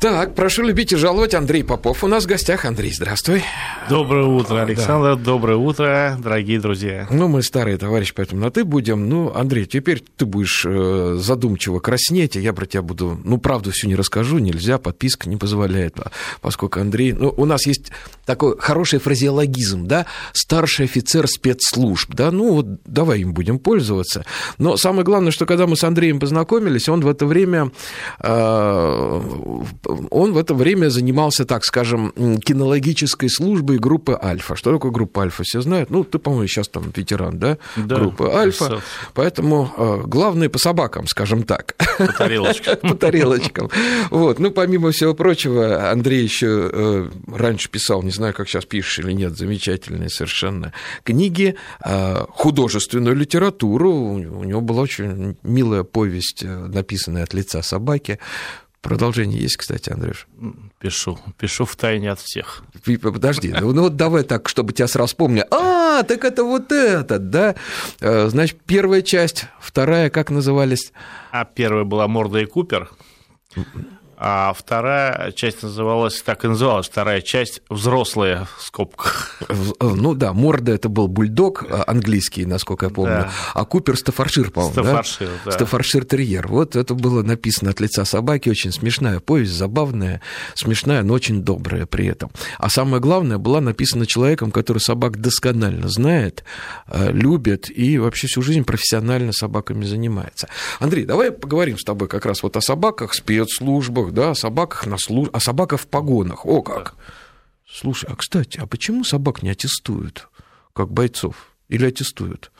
Так, прошу любить и жаловать, Андрей Попов. У нас в гостях. Андрей, здравствуй. Доброе утро, Александр. Да. Доброе утро, дорогие друзья. Ну, мы старые товарищи, поэтому на ты будем. Ну, Андрей, теперь ты будешь э, задумчиво краснеть, а я про тебя буду... Ну, правду всю не расскажу, нельзя, подписка не позволяет, поскольку Андрей... Ну, у нас есть такой хороший фразеологизм, да, старший офицер спецслужб, да, ну, вот давай им будем пользоваться. Но самое главное, что когда мы с Андреем познакомились, он в это время э, он в это время занимался, так скажем, кинологической службой группы «Альфа». Что такое группа «Альфа»? Все знают? Ну, ты, по-моему, сейчас там ветеран, да? да группы «Альфа». Поэтому э, главное по собакам, скажем так. По тарелочкам. По тарелочкам. Вот. Ну, помимо всего прочего, Андрей еще э, раньше писал, не знаю, как сейчас пишешь или нет, замечательные совершенно книги, э, художественную литературу. У него была очень милая повесть, написанная от лица собаки. Продолжение есть, кстати, Андрюш? Пишу, пишу в тайне от всех. Подожди, ну, ну вот давай так, чтобы тебя сразу вспомнили. А, так это вот этот, да? Э, значит, первая часть, вторая, как назывались? А первая была Морда и Купер а вторая часть называлась, так и называлась, вторая часть «Взрослые» в скобках. Ну да, Морда это был бульдог а, английский, насколько я помню, да. а Купер Стафаршир, по-моему, Стафаршир, да? да. Стафаршир терьер. Вот это было написано от лица собаки, очень смешная повесть, забавная, смешная, но очень добрая при этом. А самое главное, была написана человеком, который собак досконально знает, а, любит и вообще всю жизнь профессионально собаками занимается. Андрей, давай поговорим с тобой как раз вот о собаках, спецслужбах, да, о собаках на служ... о собаках в погонах. О как! Слушай, а кстати, а почему собак не аттестуют, как бойцов? Или аттестуют?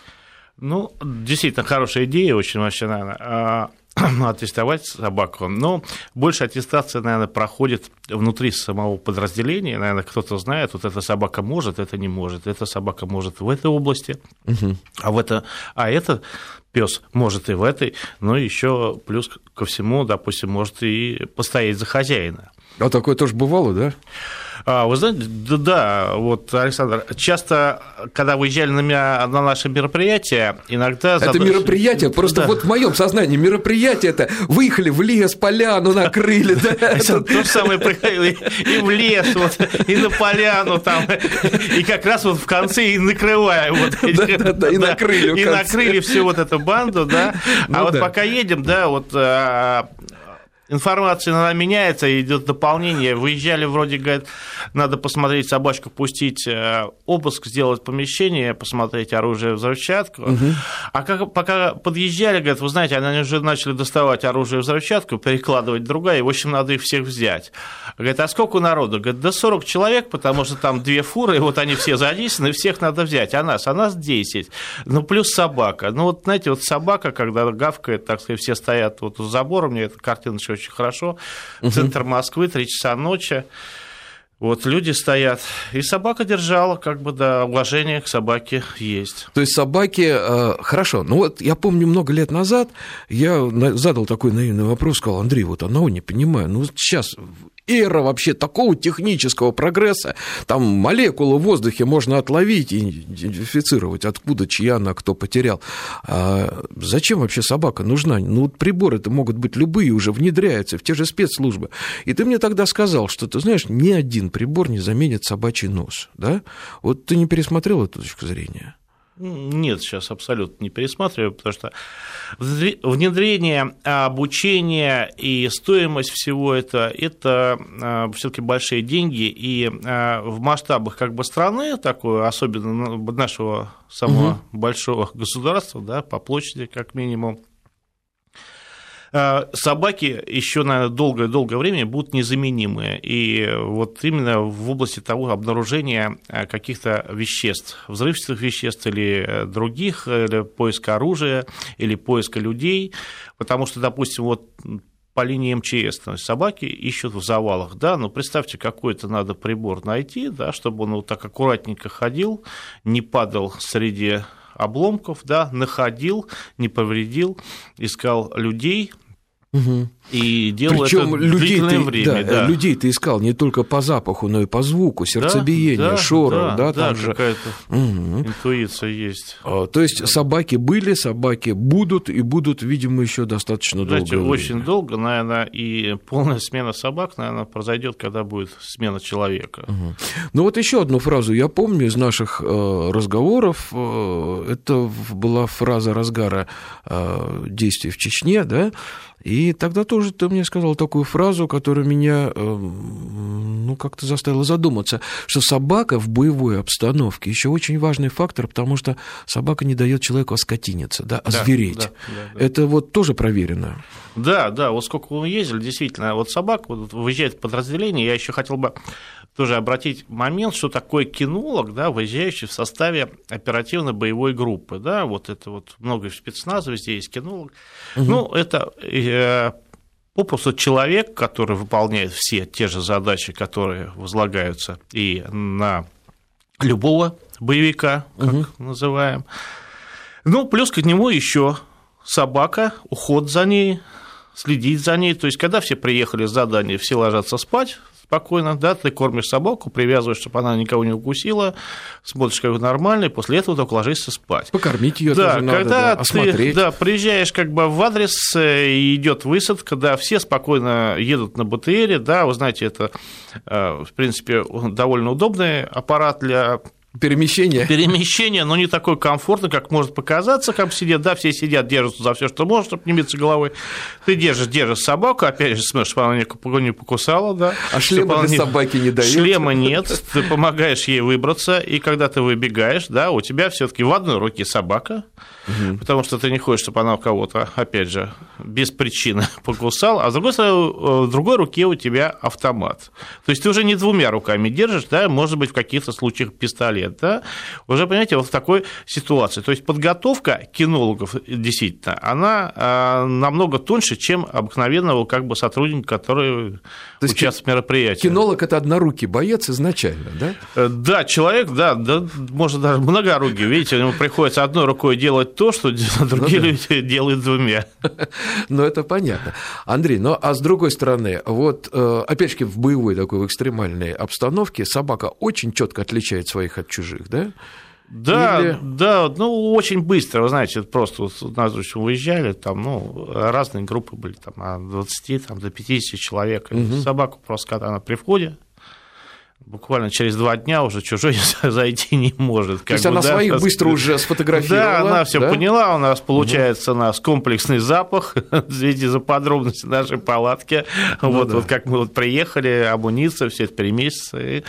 Ну, действительно, хорошая идея очень вообще, наверное, а, аттестовать собаку. Но больше аттестация, наверное, проходит внутри самого подразделения. Наверное, кто-то знает, вот эта собака может, это не может, эта собака может в этой области, угу. а, в это, а это пес может и в этой, но еще плюс ко всему, допустим, может и постоять за хозяина. А такое тоже бывало, да? А, вы знаете, да, да, вот, Александр, часто, когда выезжали на, меня, на наше мероприятие, иногда... Это зад... мероприятие, просто да. вот в моем сознании мероприятие это выехали в лес, поляну накрыли, да? То же самое приходили и в лес, вот, и на поляну там, и как раз вот в конце и накрываем. Вот, да, да, и накрыли И накрыли всю вот эту банду, да. А ну вот пока едем, да, вот а, информация иногда меняется, идет дополнение. Выезжали, вроде, говорят, надо посмотреть собачку, пустить, э, обыск сделать помещение, посмотреть оружие, взрывчатку. Угу. А как, пока подъезжали, говорят, вы знаете, они уже начали доставать оружие, взрывчатку, перекладывать другая, и, в общем, надо их всех взять. Говорят, а сколько народу? Говорят, да 40 человек, потому что там две фуры, и вот они все задействованы, всех надо взять. А нас? А нас 10. Ну, плюс собака. Ну, вот, знаете, вот собака, когда гавкает, так сказать, все стоят вот у забора, мне эта картина еще очень хорошо. Центр Москвы, 3 часа ночи. Вот люди стоят, и собака держала, как бы, да, уважение к собаке есть. То есть собаки, э, хорошо, ну вот я помню много лет назад, я задал такой наивный вопрос, сказал, Андрей, вот одного не понимаю, ну сейчас эра вообще такого технического прогресса, там молекулы в воздухе можно отловить и идентифицировать, откуда, чья она, кто потерял. А зачем вообще собака нужна? Ну, вот приборы-то могут быть любые, уже внедряются в те же спецслужбы. И ты мне тогда сказал, что, ты знаешь, ни один прибор не заменит собачий нос, да? Вот ты не пересмотрел эту точку зрения? Нет, сейчас абсолютно не пересматриваю, потому что внедрение, обучение и стоимость всего это, это а, все-таки большие деньги, и а, в масштабах как бы страны, такой, особенно нашего самого угу. большого государства, да, по площади как минимум, собаки еще на долгое-долгое время будут незаменимые. И вот именно в области того обнаружения э, каких-то веществ, взрывчатых веществ или э, других, или поиска оружия, или поиска людей, потому что, допустим, вот по линии МЧС, то есть собаки ищут в завалах, да, но представьте, какой-то надо прибор найти, да, чтобы он вот так аккуратненько ходил, не падал среди обломков, да, находил, не повредил, искал людей, Угу. И делал Причем это людей ты, время. Да, да. Людей ты искал не только по запаху, но и по звуку, сердцебиению, да, шору, да, да, да, там же какая-то угу. интуиция есть. А, то есть собаки были, собаки будут и будут, видимо, еще достаточно Знаете, долго. Очень долго, наверное, и полная смена собак, наверное, произойдет, когда будет смена человека. Угу. Ну вот еще одну фразу я помню из наших э, разговоров. Э, это была фраза разгара э, действий в Чечне, да, и тогда тоже ты мне сказал такую фразу, которая меня эм, ну, как-то заставила задуматься, что собака в боевой обстановке еще очень важный фактор, потому что собака не дает человеку оскотиниться, да, озвереть. Да, да, да, Это вот тоже проверено. Да, да, вот сколько мы ездили, действительно, вот собака вот, выезжает в подразделение, я еще хотел бы тоже обратить момент, что такое кинолог, да, выезжающий в составе оперативно-боевой группы, да, вот это вот много в спецназа, везде есть кинолог. Угу. Ну, это э, попросту человек, который выполняет все те же задачи, которые возлагаются и на любого боевика, как угу. называем. Ну, плюс к нему еще собака, уход за ней, следить за ней. То есть, когда все приехали с задания, все ложатся спать, спокойно, да, ты кормишь собаку, привязываешь, чтобы она никого не укусила, смотришь, как нормально, и после этого только ложишься спать. Покормить ее да, тоже когда надо, да, осмотреть. Ты, да, приезжаешь как бы в адрес, э, и идет высадка, да, все спокойно едут на БТРе, да, вы знаете, это, э, в принципе, довольно удобный аппарат для Перемещение. Перемещение, но не такой комфортный, как может показаться, как сидят, да, все сидят, держатся за все, что можно, чтобы не биться головой. Ты держишь, держишь собаку, опять же, смотришь, чтобы она не покусала, да. А шлема для не... собаки не дает. Шлема нет, ты помогаешь ей выбраться, и когда ты выбегаешь, да, у тебя все таки в одной руке собака, угу. потому что ты не хочешь, чтобы она у кого-то, опять же, без причины покусала, а с другой стороны, э, в другой руке у тебя автомат. То есть ты уже не двумя руками держишь, да, может быть, в каких-то случаях пистолет, да, уже, понимаете, вот в такой ситуации. То есть подготовка кинологов, действительно, она а, намного тоньше, чем обыкновенного как бы сотрудника, который То участвует в мероприятии. Кинолог – это однорукий боец изначально, да? Э, да, человек, да, да, может даже многорукий, видите, ему приходится одной рукой делать то, что другие ну, люди да. делают двумя. Ну, это понятно. Андрей, ну а с другой стороны, вот э, опять же в боевой такой, в экстремальной обстановке собака очень четко отличает своих от чужих, да? Да, Или... да, ну, очень быстро, вы знаете, просто вот у нас выезжали, там, ну, разные группы были, там, от 20 там, до 50 человек. Угу. Собаку просто, когда она при входе, буквально через два дня уже чужой зайти не может. То есть бы, она да, своих нас... быстро уже сфотографировала? Да, она все да? поняла, у нас получается угу. у нас комплексный запах, извините за подробности нашей палатки, ну, вот, да. вот как мы вот приехали, амуниция, все это переместится, и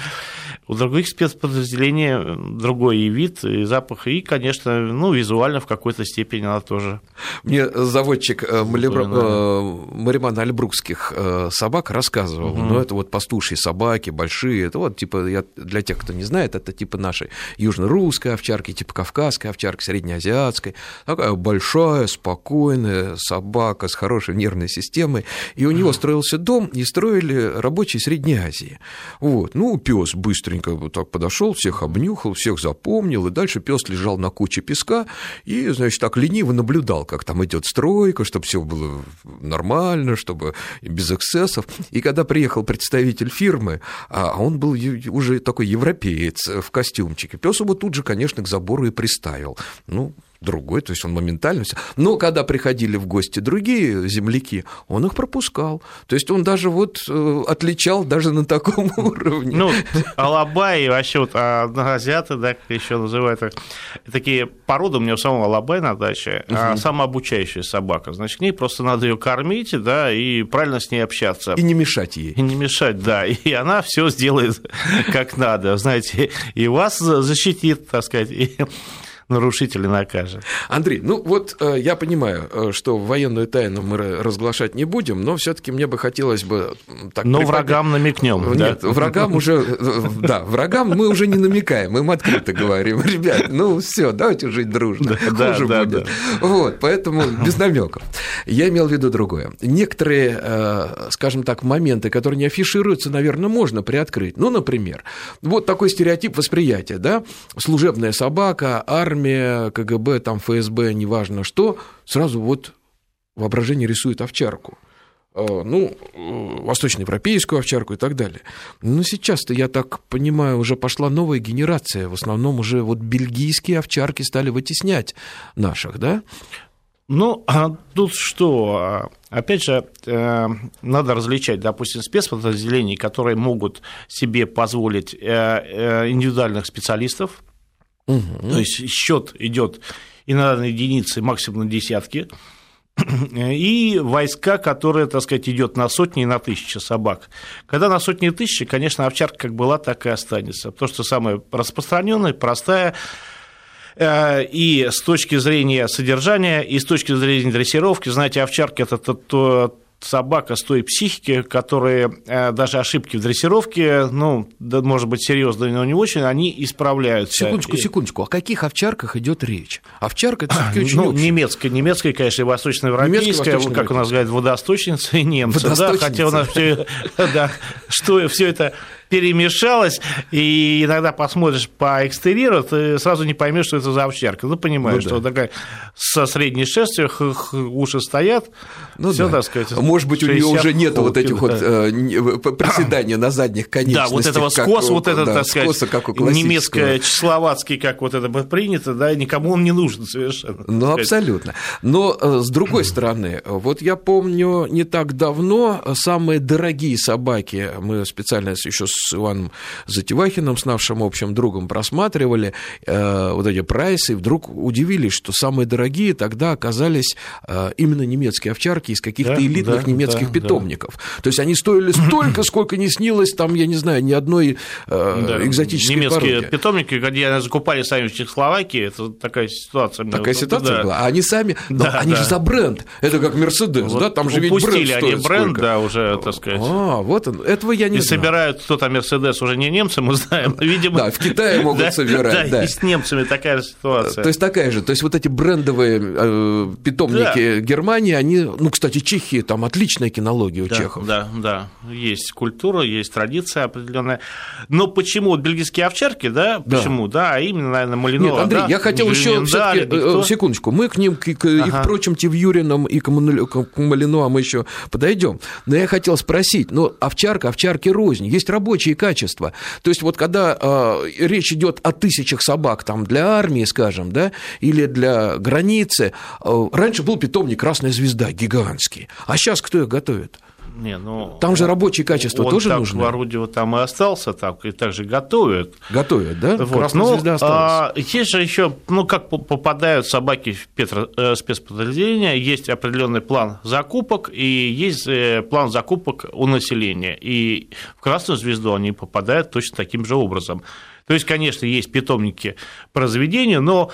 у других спецподразделений другой и вид, и запах, и, конечно, ну, визуально в какой-то степени она тоже. Мне заводчик э, Малибра... Э, Маримана Альбрукских э, собак рассказывал, угу. ну, это вот пастушьи собаки, большие, это вот, типа, я, для тех, кто не знает, это типа нашей южно-русской овчарки, типа кавказской овчарки, среднеазиатской, такая большая, спокойная собака с хорошей нервной системой, и у него строился дом, и строили рабочие Средней Азии. Вот, ну, пес быстренько вот так подошел, всех обнюхал, всех запомнил, и дальше пес лежал на куче песка и, значит, так лениво наблюдал, как там идет стройка, чтобы все было нормально, чтобы без эксцессов. И когда приехал представитель фирмы, а он был уже такой европеец в костюмчике, пес его тут же, конечно, к забору и приставил. Ну, другой, то есть он моментально все. Но когда приходили в гости другие земляки, он их пропускал. То есть он даже вот э, отличал даже на таком уровне. Ну, алабай и вообще вот а, азиаты, да, как еще называют, такие породы у меня у самого алабай на даче, угу. самообучающая собака. Значит, к ней просто надо ее кормить, да, и правильно с ней общаться. И не мешать ей. И не мешать, да. И она все сделает как надо, знаете, и вас защитит, так сказать, и нарушителя накажет. Андрей, ну вот э, я понимаю, э, что военную тайну мы разглашать не будем, но все-таки мне бы хотелось бы так. Но приподнять... врагам намекнем. Нет, да? врагам уже, э, да, врагам мы уже не намекаем, мы им открыто говорим, ребят, ну все, давайте жить дружно, да, хуже да, будет. Да. Вот, поэтому без намеков. Я имел в виду другое. Некоторые, скажем так, моменты, которые не афишируются, наверное, можно приоткрыть. Ну, например, вот такой стереотип восприятия, да, служебная собака, армия армия, КГБ, там ФСБ, неважно что, сразу вот воображение рисует овчарку. ну, восточноевропейскую овчарку и так далее. Но сейчас-то, я так понимаю, уже пошла новая генерация. В основном уже вот бельгийские овчарки стали вытеснять наших, да? Ну, а тут что? Опять же, э, надо различать, допустим, спецподразделений, которые могут себе позволить э, э, индивидуальных специалистов. Угу. То есть счет идет иногда на единицы, максимум на десятки. И войска, которые, так сказать, идет на сотни и на тысячи собак. Когда на сотни и тысячи, конечно, овчарка как была, так и останется. Потому что самая распространенная, простая, Э, и с точки зрения содержания, и с точки зрения дрессировки, знаете, овчарка – это то, собака с той психики, которые э, даже ошибки в дрессировке, ну, да, может быть, серьезные, но не очень, они исправляются. Секундочку, секундочку. О каких овчарках идет речь? Овчарка это все-таки очень ну, немецкая, немецкая, конечно, и восточноевропейская, как у нас говорят, водосточница и немцы. Да, хотя у нас все, да, что все это перемешалось, и иногда посмотришь по экстерьеру, ты сразу не поймешь, что это за овчарка. Ну, понимаешь, ну, что да. такая со средней шерстью, уши стоят, ну, все, да. так сказать. Может быть, у нее уже нет вот этих да. вот э, приседаний на задних конечностях. Да, вот этого скоса, вот это, да, так сказать, скоса, как у немецкое, чехословацкий, как вот это принято, да, никому он не нужен совершенно. Ну, абсолютно. Но, э, с другой стороны, вот я помню, не так давно самые дорогие собаки, мы специально еще с Иваном Затевахиным, с нашим общим другом, просматривали э, вот эти прайсы, и вдруг удивились, что самые дорогие тогда оказались э, именно немецкие овчарки из каких-то да, элитных да, немецких да, питомников. Да. То есть они стоили столько, сколько не снилось там, я не знаю, ни одной э, да, экзотической Немецкие породе. питомники, где закупали сами в Чехословакии, это такая ситуация. Такая ситуация да. была. А они сами, да, они да. же за бренд. Это как Мерседес, вот да? Там же ведь бренд стоит они бренд, сколько. да, уже, так сказать. А, вот он. Этого я не И знаю. собирают кто-то Мерседес уже не немцы, мы знаем, видимо. Да, в Китае могут собирать. Да, и с немцами такая же ситуация. То есть такая же. То есть вот эти брендовые э, питомники Германии, они, ну, кстати, Чехии, там отличная кинология у чехов. Да, да, есть культура, есть традиция определенная. Но почему вот бельгийские овчарки, да, почему, да, а именно, наверное, Малинова. Нет, Андрей, я хотел еще все-таки, э, секундочку, мы к ним, к прочим Тивюринам, и к Малину, а мы еще подойдем. Но я хотел спросить, ну, овчарка, овчарки рознь, есть рабочие качества, качества. То есть вот когда э, речь идет о тысячах собак там, для армии, скажем, да, или для границы, э, раньше был питомник «Красная звезда» гигантский, а сейчас кто их готовит? Не, ну, там же рабочие качества он тоже так нужны. в орудии там и остался, там и также готовят. Готовят, да? Вот. Красная ну, звезда осталась. А, есть же еще, ну, как попадают собаки в Петро, э, спецподразделения, есть определенный план закупок и есть э, план закупок у населения. И в Красную звезду они попадают точно таким же образом. То есть, конечно, есть питомники по разведению, но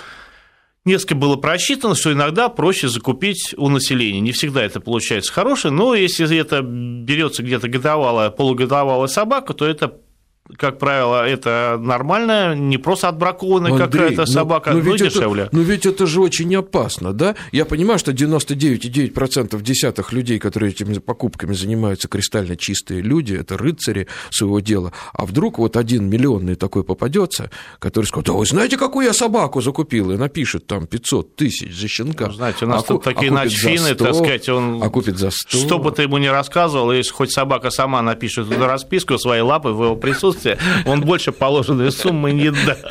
несколько было просчитано, что иногда проще закупить у населения. Не всегда это получается хорошее, но если это берется где-то годовалая, полугодовалая собака, то это как правило, это нормально, не просто отбракованная какая-то ну, собака, но, но, но ведь дешевле. Это, но ведь это же очень опасно, да? Я понимаю, что 99,9% десятых людей, которые этими покупками занимаются, кристально чистые люди, это рыцари своего дела. А вдруг вот один миллионный такой попадется, который скажет, да вы знаете, какую я собаку закупил, и напишет там 500 тысяч за щенка. Ну, знаете, у нас а тут а такие начфины, так сказать, он... А купит за 100. Что бы ты ему ни рассказывал, если хоть собака сама напишет расписку своей лапы в его присутствии, отсутствие, он больше положенной суммы не даст.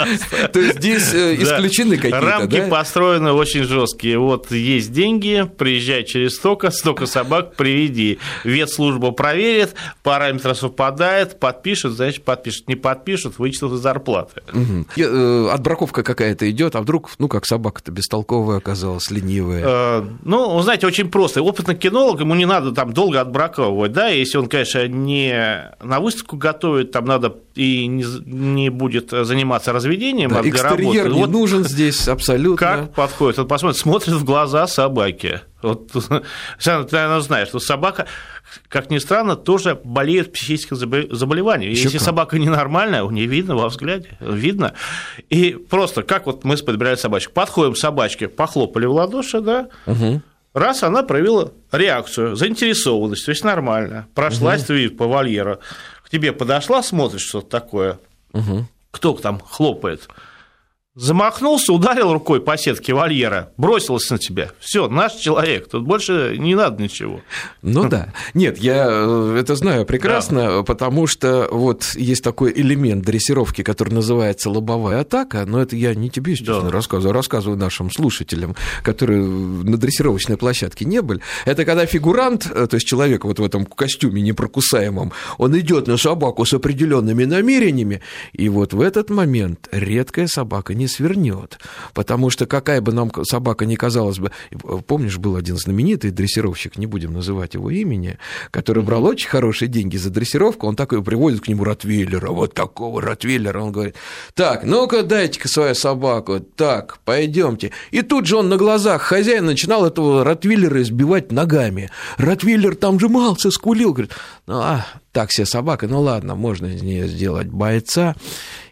То есть здесь э, исключены какие-то, Рамки построены очень жесткие. Вот есть деньги, приезжай через столько, столько собак приведи. Ветслужба проверит, параметры совпадает, подпишут, значит, подпишут. Не подпишут, вычтут из зарплаты. Угу. Отбраковка какая-то идет, а вдруг, ну, как собака-то бестолковая оказалась, ленивая? Э, ну, знаете, очень просто. Опытный кинолог, ему не надо там долго отбраковывать, да, если он, конечно, не на выставку готовит, там надо и не, не будет заниматься разведением, да, а для работы. не вот нужен здесь абсолютно. Как подходит? Вот посмотрит, смотрит в глаза собаки. Вот, ты, наверное, знаешь, что собака, как ни странно, тоже болеет психическим заболеванием. Еще Если как? собака ненормальная, у нее видно во взгляде, видно. И просто, как вот мы подбирали собачку, подходим к собачке, похлопали в ладоши, да, угу. Раз она проявила реакцию, заинтересованность, то есть нормально, прошлась угу. по вольеру, к тебе подошла, смотришь что-то такое, угу. кто там хлопает, замахнулся, ударил рукой по сетке вольера, бросился на тебя. Все, наш человек, тут больше не надо ничего. Ну да. Нет, я э, это знаю прекрасно, да. потому что вот есть такой элемент дрессировки, который называется лобовая атака, но это я не тебе, естественно, да. рассказываю, а рассказываю нашим слушателям, которые на дрессировочной площадке не были. Это когда фигурант, э, то есть человек вот в этом костюме непрокусаемом, он идет на собаку с определенными намерениями, и вот в этот момент редкая собака не не свернет. Потому что какая бы нам собака ни казалась бы... Помнишь, был один знаменитый дрессировщик, не будем называть его имени, который брал очень хорошие деньги за дрессировку, он такой приводит к нему ротвейлера, вот такого ротвейлера, он говорит, так, ну-ка дайте-ка свою собаку, так, пойдемте. И тут же он на глазах хозяина начинал этого ротвейлера избивать ногами. Ротвейлер там жимался, скулил, говорит, ну, а, так себе собака, ну ладно, можно из нее сделать бойца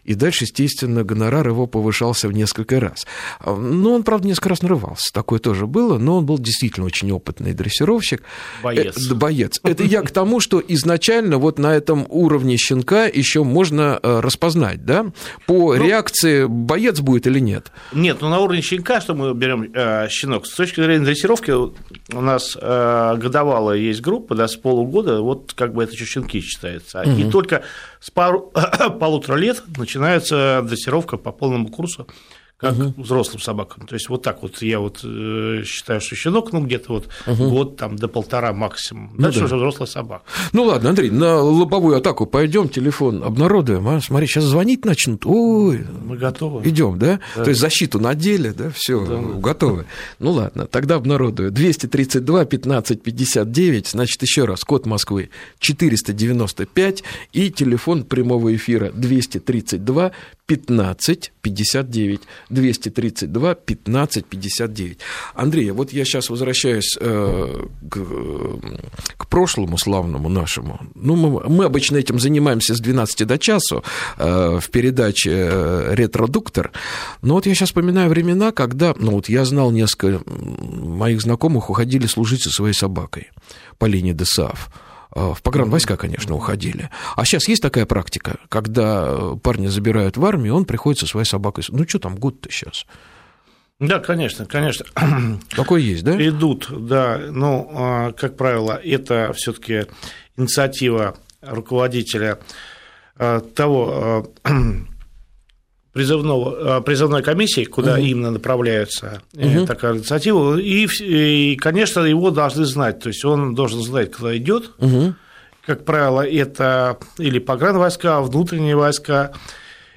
и дальше, естественно, гонорар его повышался в несколько раз. Ну, он, правда, несколько раз нарывался, такое тоже было, но он был действительно очень опытный дрессировщик. Боец. Э, боец. Это я к тому, что изначально вот на этом уровне щенка еще можно э, распознать, да, по ну, реакции, боец будет или нет. Нет, ну на уровне щенка, что мы берем э, щенок, с точки зрения дрессировки у нас э, годовалая есть группа, да, с полугода, вот как бы это еще щенки считается. Угу. И только с пару, полутора лет начинается дрессировка по полному курсу как угу. взрослым собакам. То есть вот так вот я вот э, считаю, что щенок, ну где-то вот угу. год там до полтора максимум. Ну, Дальше да. уже взрослая собака. Ну ладно, Андрей, на лобовую атаку пойдем, телефон обнародуем. А? Смотри, сейчас звонить начнут. Ой, мы готовы. Идем, да? да? То есть защиту надели, да, все, да. готовы. Ну ладно, тогда обнародую. 232 15 59, значит, еще раз, код Москвы 495 и телефон прямого эфира 232 15 59 232 15 59. Андрей, вот я сейчас возвращаюсь э, к, к прошлому славному нашему. Ну, мы, мы обычно этим занимаемся с 12 до часу э, в передаче э, «Ретродуктор». Но вот я сейчас вспоминаю времена, когда, ну, вот я знал несколько моих знакомых уходили служить со своей собакой по линии ДСАФ. А, в погранвойска, конечно, уходили. А сейчас есть такая практика, когда парня забирают в армию, он приходит со своей собакой. Ну, что там, год-то сейчас? Да, конечно, конечно. Такое есть, да? Идут, да. Ну, а, как правило, это все-таки инициатива руководителя а, того призывного, призывной комиссии, куда угу. именно направляются угу. такая инициатива, и, и, конечно, его должны знать, то есть он должен знать, куда идет. Угу. Как правило, это или погранвойска, внутренние войска,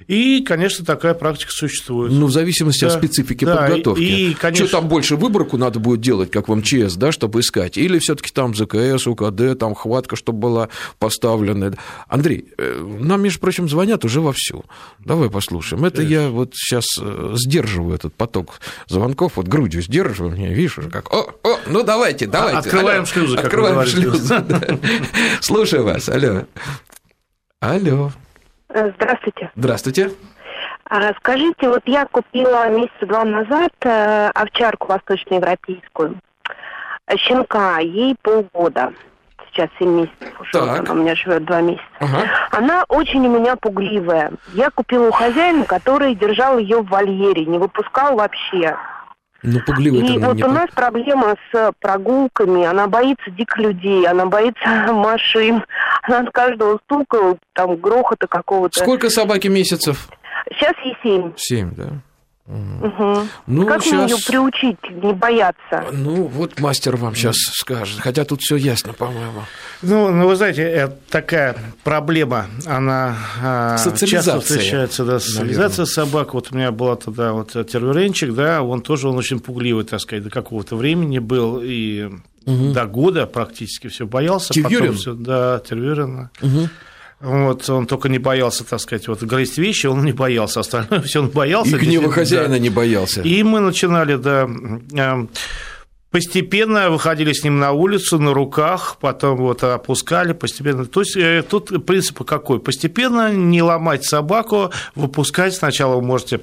и, конечно, такая практика существует. Ну, в зависимости да, от специфики да, подготовки. И, конечно... Что там больше выборку надо будет делать, как в МЧС, да, чтобы искать? Или все таки там ЗКС, УКД, там хватка, чтобы была поставлена? Андрей, э, нам, между прочим, звонят уже вовсю. Давай послушаем. Это я вот сейчас э, сдерживаю этот поток звонков, вот грудью сдерживаю, мне видишь, уже как, о, о, ну давайте, давайте. Открываем алло, шлюзы, Открываем шлюзы. Слушаю вас, алло. Алло. Э, здравствуйте. Здравствуйте. А, скажите, вот я купила месяца два назад э, овчарку восточноевропейскую, щенка, ей полгода. Сейчас 7 месяцев уже, так. она у меня живет 2 месяца. Ага. Она очень у меня пугливая. Я купила у хозяина, который держал ее в вольере, не выпускал вообще. Ну, пугливый И вот не... у нас проблема с прогулками. Она боится диких людей, она боится машин. Она от каждого стука, там, грохота какого-то. Сколько собаки месяцев? Сейчас ей семь. Семь, да. Угу. Ну, как сейчас... ее приучить не бояться? Ну, вот мастер вам сейчас скажет. Хотя тут все ясно, по-моему. Ну, ну, вы знаете, это такая проблема, она а, часто встречается, да, социализация собак. Вот у меня была тогда вот терверенчик, да, он тоже он очень пугливый, так сказать, до какого-то времени был, и угу. до года практически все боялся. Терверин? Потом все, да, терверин. Угу. Вот, он только не боялся, так сказать, вот грызть вещи, он не боялся, остальное все он боялся. И гнева хозяина да. не боялся. И мы начинали, да, эм, постепенно выходили с ним на улицу на руках, потом вот опускали постепенно. То есть э, тут принцип какой? Постепенно не ломать собаку, выпускать. Сначала вы можете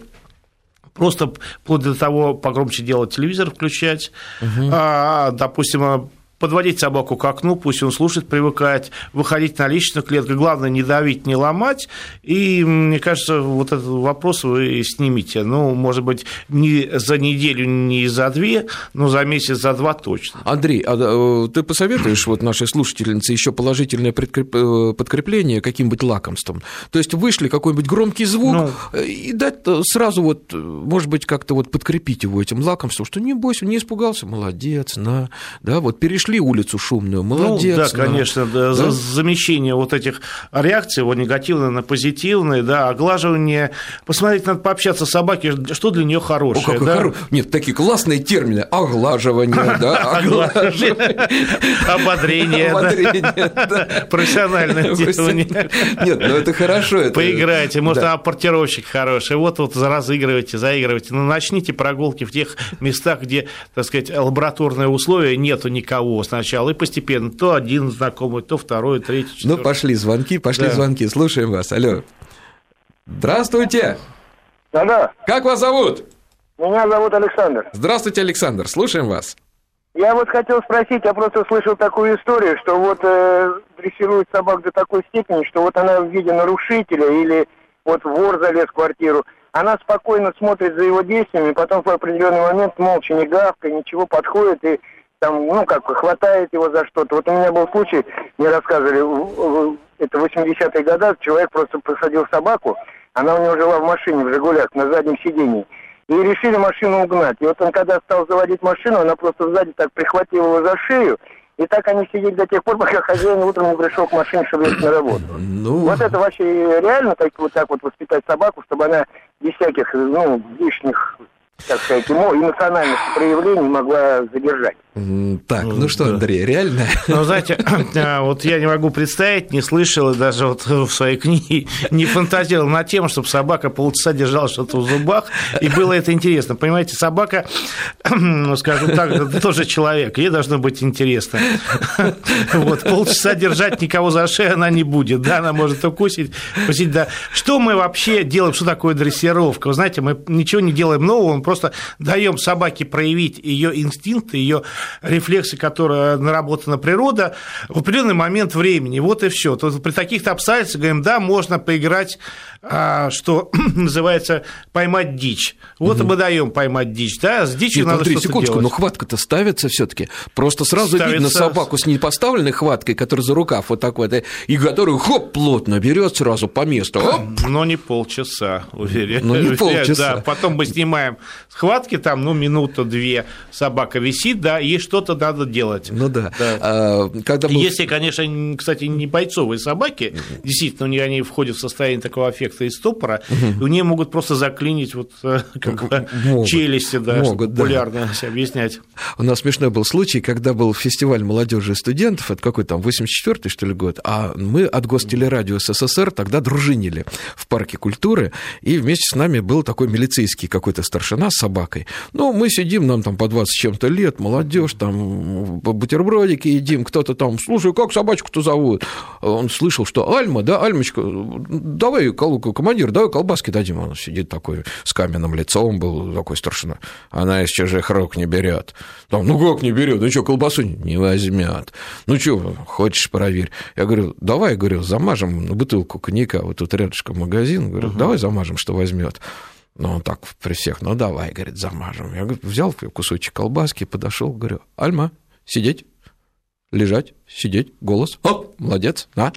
просто вплоть до того погромче делать телевизор включать, угу. а, допустим, подводить собаку к окну, пусть он слушает, привыкает, выходить на личную клетку, главное не давить, не ломать, и мне кажется, вот этот вопрос вы снимите, ну, может быть, не за неделю, не за две, но за месяц, за два точно. Андрей, а э, ты посоветуешь вот нашей слушательнице еще положительное э, подкрепление каким-нибудь лакомством? То есть вышли какой-нибудь громкий звук ну, э, и дать сразу вот, может быть, как-то вот подкрепить его этим лакомством, что не бойся, не испугался, молодец, на, да, вот перешли улицу шумную, молодец. Ну, да, на, конечно, да, да? замещение вот этих реакций, вот негативные на позитивные, да, оглаживание, посмотреть, надо пообщаться с собакой, что для нее хорошее. О, да? хоро... Нет, такие классные термины, оглаживание, да, ободрение, профессиональное делание. Нет, ну это хорошо. Поиграйте, может, апортировщик хороший, вот вот разыгрывайте, заигрывайте, ну начните прогулки в тех местах, где, так сказать, лабораторные условия нету никого сначала, и постепенно то один знакомый, то второй, третий, ну, четвертый. Ну, пошли звонки, пошли звонки, слушаем вас, алло. Здравствуйте. Да-да. Как вас зовут? Меня зовут Александр. Здравствуйте, Александр, слушаем вас. Я вот хотел спросить, я просто слышал такую историю, что вот э, дрессируют собак до такой степени, что вот она в виде нарушителя или вот вор залез в квартиру, она спокойно смотрит за его действиями, потом в определенный момент молча не гавкой, ничего подходит и там, ну, как хватает его за что-то. Вот у меня был случай, мне рассказывали, это 80-е годы, человек просто посадил собаку, она у него жила в машине, в «Жигулях», на заднем сидении. И решили машину угнать. И вот он, когда стал заводить машину, она просто сзади так прихватила его за шею, и так они сидели до тех пор, пока хозяин утром не пришел к машине, чтобы ехать на работу. Ну... Вот это вообще реально так, вот так вот воспитать собаку, чтобы она без всяких, ну, лишних так сказать, эмоциональных проявлений могла задержать. Так, ну, ну что, Андрей, реально? Ну, знаете, а, вот я не могу представить, не слышал, и даже вот в своей книге не фантазировал на тему, чтобы собака полчаса держала что-то в зубах, и было это интересно. Понимаете, собака, ну, скажем так, тоже человек, ей должно быть интересно. Вот, полчаса держать никого за шею она не будет, да, она может укусить, укусить, да. Что мы вообще делаем, что такое дрессировка? Вы знаете, мы ничего не делаем нового, мы просто даем собаке проявить ее инстинкты, ее рефлексы, которые наработана природа, в определенный момент времени. Вот и все. То при таких-то обстоятельствах говорим, да, можно поиграть, а, что называется, поймать дичь. Вот угу. мы даем поймать дичь, да, с дичью Нет, надо Андрей, что-то секундочку, делать. но хватка-то ставится все-таки. Просто сразу ставится... видно собаку с непоставленной хваткой, которая за рукав вот так вот, и которую хоп, плотно берет сразу по месту. Хоп. Но не полчаса, уверен. Но не полчаса. Да, потом мы снимаем схватки, там, ну, минута-две собака висит, да, и что-то надо делать. Ну да. да. А, когда мы... Если, конечно, кстати, не бойцовые собаки, действительно, у них они входят в состояние такого аффекта и стопора, угу. и у нее могут просто заклинить вот э, как могут, челюсти, да, могут, популярно да. объяснять. У нас смешной был случай, когда был фестиваль молодежи и студентов, это какой там, 84-й, что ли, год, а мы от Гостелерадио СССР тогда дружинили в парке культуры, и вместе с нами был такой милицейский какой-то старшина с собакой. Ну, мы сидим, нам там по 20 чем-то лет, молодежь, там бутербродики едим, кто-то там, слушай, как собачку-то зовут? Он слышал, что Альма, да, Альмочка, давай, командир, давай колбаски дадим. Он сидит такой с каменным лицом, был такой старшина. Она из чужих рук не берет. Там, ну как не берет? Ну что, колбасу не возьмет. Ну что, хочешь, проверь. Я говорю, давай, говорю, замажем бутылку коньяка, вот тут рядышком магазин, говорю, угу. давай замажем, что возьмет. Ну, он так при всех, ну, давай, говорит, замажем. Я говорю, взял кусочек колбаски, подошел, говорю, Альма, сидеть, лежать, сидеть, голос, оп, молодец, на.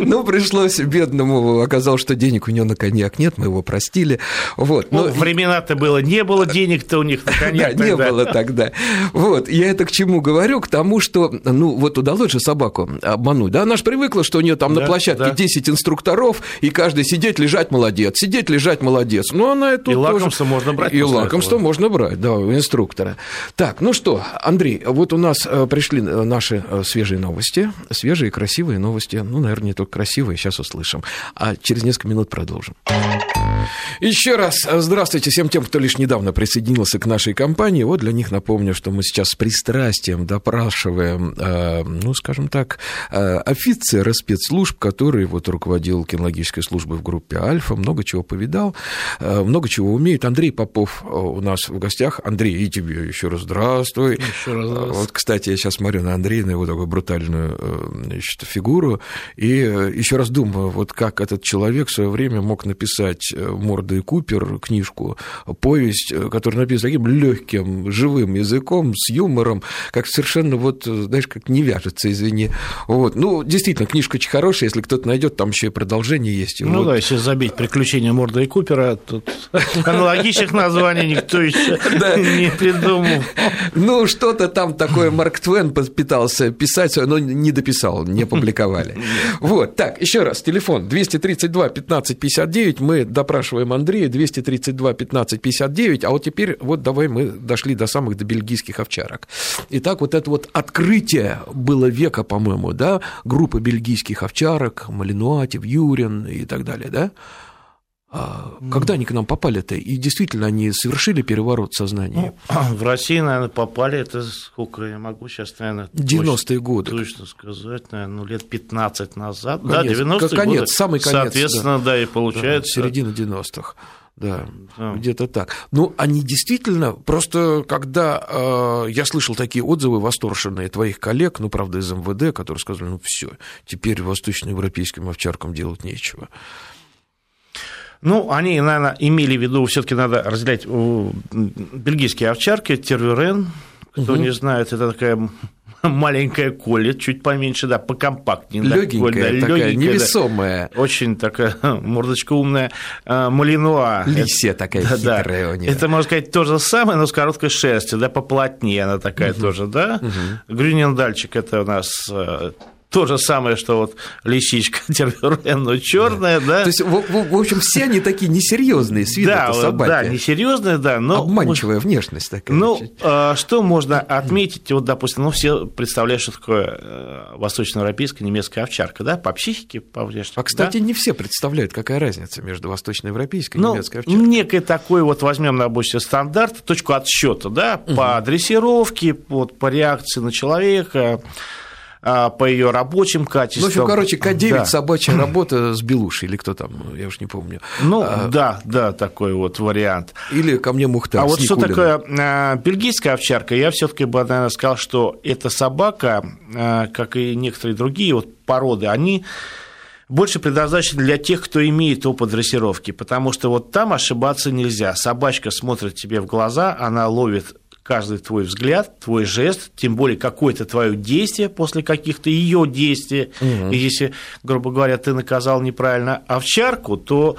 Ну, пришлось бедному, оказалось, что денег у него на коньяк нет, мы его простили. Вот. Ну, времена-то было, не было денег-то у них на коньяк Да, не было тогда. Вот, я это к чему говорю? К тому, что, ну, вот удалось же собаку обмануть, да, она же привыкла, что у нее там на площадке 10 инструкторов, и каждый сидеть, лежать, молодец, сидеть, лежать, молодец. Ну, она это И лакомство можно брать. И лакомство можно брать, да, у инструктора. Так, ну что, Андрей, вот у нас э, пришли э, наши э, свежие новости, свежие, красивые новости. Ну, наверное, не только красивые, сейчас услышим. А через несколько минут продолжим. Еще раз здравствуйте всем тем, кто лишь недавно присоединился к нашей компании. Вот для них напомню, что мы сейчас с пристрастием допрашиваем, э, ну, скажем так, э, офицера спецслужб, который вот руководил кинологической службой в группе «Альфа», много чего повидал, э, много чего умеет. Андрей Попов у нас в гостях. Андрей, и тебе еще раз здравствуй. Еще раз здравствуй. Вот, кстати, я сейчас смотрю на Андрея, на его такую брутальную значит, фигуру, и еще раз думаю, вот как этот человек в свое время мог написать Морда и Купер книжку, повесть, э, которая написана таким легким, живым языком, с юмором, как совершенно вот, э, знаешь, как не вяжется, извини. Вот. Ну, действительно, книжка очень хорошая, если кто-то найдет, там еще и продолжение есть. Ну вот. да, если забить «Приключения Морда и Купера», тут аналогичных названий никто еще не придумал. Ну, что-то там такое Марк Твен пытался писать, но не дописал, не публиковали. Вот, так, еще раз, телефон 232 15 59, мы допрашиваем Андрея, 232 15 59, а вот теперь вот давай мы дошли до самых до бельгийских овчарок. Итак, вот это вот открытие было века, по-моему, да, группа бельгийских овчарок, Малинуатив, Юрин и так далее, да? А когда они к нам попали-то? И действительно, они совершили переворот сознания? Ну, в России, наверное, попали, это сколько я могу сейчас, наверное... 90-е годы. Точно сказать, наверное, ну, лет 15 назад. Конец, да, 90-е конец, годы. самый конец. Соответственно, да, да и получается... Да, середина 90-х. Да, да. где-то так. Ну, они действительно, просто когда э, я слышал такие отзывы восторженные твоих коллег, ну, правда, из МВД, которые сказали, ну, все, теперь восточноевропейским овчаркам делать нечего. Ну, они, наверное, имели в виду, все-таки надо разделять бельгийские овчарки, тервюрен, кто угу. не знает, это такая маленькая коля, чуть поменьше, да, покомпактнее. Легенькая, да, такая, легенькая, невесомая. Да, очень такая мордочка умная. А, малинуа. Лисия такая да, хитрая да. у нее. Это, можно сказать, то же самое, но с короткой шерстью, да, поплотнее она такая угу. тоже, да. Угу. Грюнендальчик – это у нас э, то же самое, что вот лисичка тервюрен, но черная, да. То есть, в, в, общем, все они такие несерьезные, с виду да, собаки. Да, несерьезные, да. Но, Обманчивая внешность такая. Ну, а, что можно отметить, вот, допустим, ну, все представляют, что такое э, восточноевропейская немецкая овчарка, да, по психике, по внешности. А, кстати, да? не все представляют, какая разница между восточноевропейской и ну, немецкой овчаркой. некий такой вот, возьмем на обычный стандарт, точку отсчета, да, угу. по дрессировке, вот, по реакции на человека, по ее рабочим качествам. Ну, в общем, короче, К9 да. собачья работа с Белушей, или кто там, я уж не помню. Ну, а, да, да, такой вот вариант. Или ко мне Мухтар. А вот что такое а, бельгийская овчарка, я все-таки бы, наверное, сказал, что эта собака, а, как и некоторые другие вот породы, они больше предназначены для тех, кто имеет опыт дрессировки, потому что вот там ошибаться нельзя. Собачка смотрит тебе в глаза, она ловит каждый твой взгляд, твой жест, тем более какое-то твое действие после каких-то ее действий. Угу. И если, грубо говоря, ты наказал неправильно овчарку, то